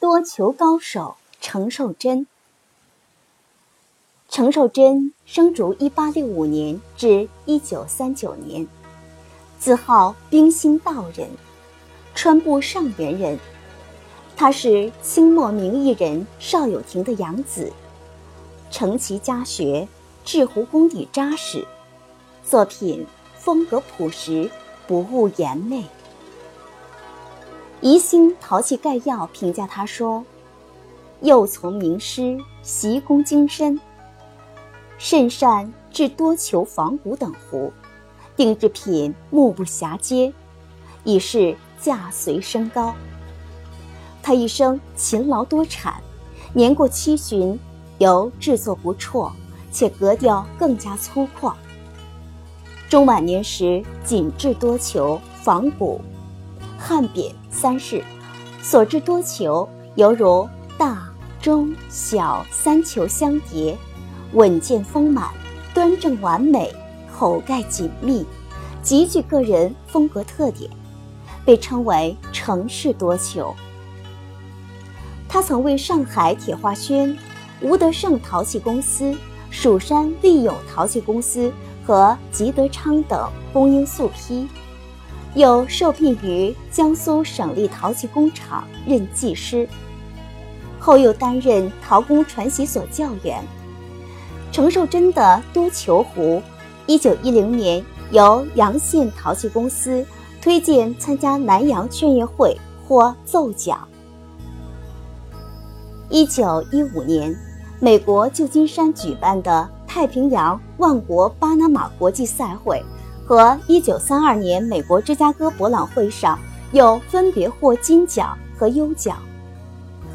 多球高手程寿珍。程寿珍生卒一八六五年至一九三九年，自号冰心道人，川部上元人。他是清末名艺人邵有亭的养子，承其家学，制壶功底扎实，作品风格朴实，不务言媚。《宜兴陶器概要》评价他说：“幼从名师，习功精深，甚善制多球、仿古等壶，定制品目不暇接，已是价随升高。他一生勤劳多产，年过七旬，由制作不辍，且格调更加粗犷。中晚年时，仅制多球、仿古。”汉匾三世，所制多球犹如大、中、小三球相叠，稳健丰满，端正完美，口盖紧密，极具个人风格特点，被称为城市多球。他曾为上海铁花轩、吴德胜陶器公司、蜀山利友陶器公司和吉德昌等供应素坯。又受聘于江苏省立陶器工厂任技师，后又担任陶工传习所教员。程寿珍的多球壶，一九一零年由洋县陶器公司推荐参加南洋劝业会，获奏奖。一九一五年，美国旧金山举办的太平洋万国巴拿马国际赛会。和1932年美国芝加哥博览会上，又分别获金奖和优奖。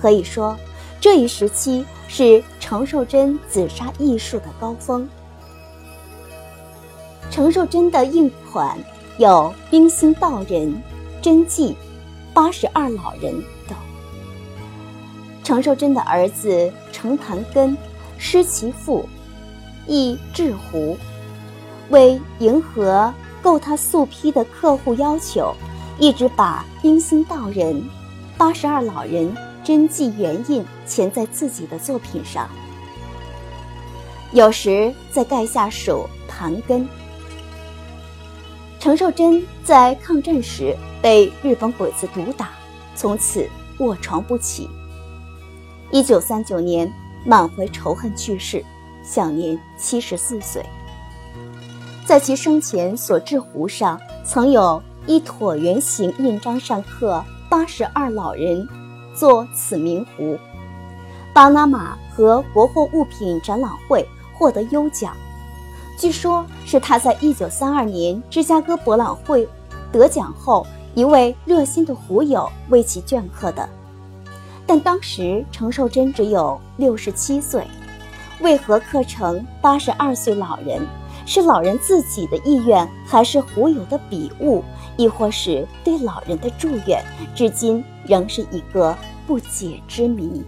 可以说，这一时期是程寿珍紫砂艺术的高峰。程寿珍的印款有冰心道人、真迹、八十二老人等。程寿珍的儿子程盘根失其父，亦制壶。为迎合购他素坯的客户要求，一直把冰心道人、八十二老人真迹原印钳在自己的作品上，有时在盖下手盘根。程寿珍在抗战时被日本鬼子毒打，从此卧床不起。一九三九年满怀仇恨去世，享年七十四岁。在其生前所制壶上，曾有一椭圆形印章，上刻“八十二老人”，作此名壶。巴拿马和国货物品展览会获得优奖，据说是他在一九三二年芝加哥博览会得奖后，一位热心的壶友为其镌刻的。但当时程寿珍只有六十七岁，为何刻成八十二岁老人？是老人自己的意愿，还是胡友的笔误，亦或是对老人的祝愿，至今仍是一个不解之谜。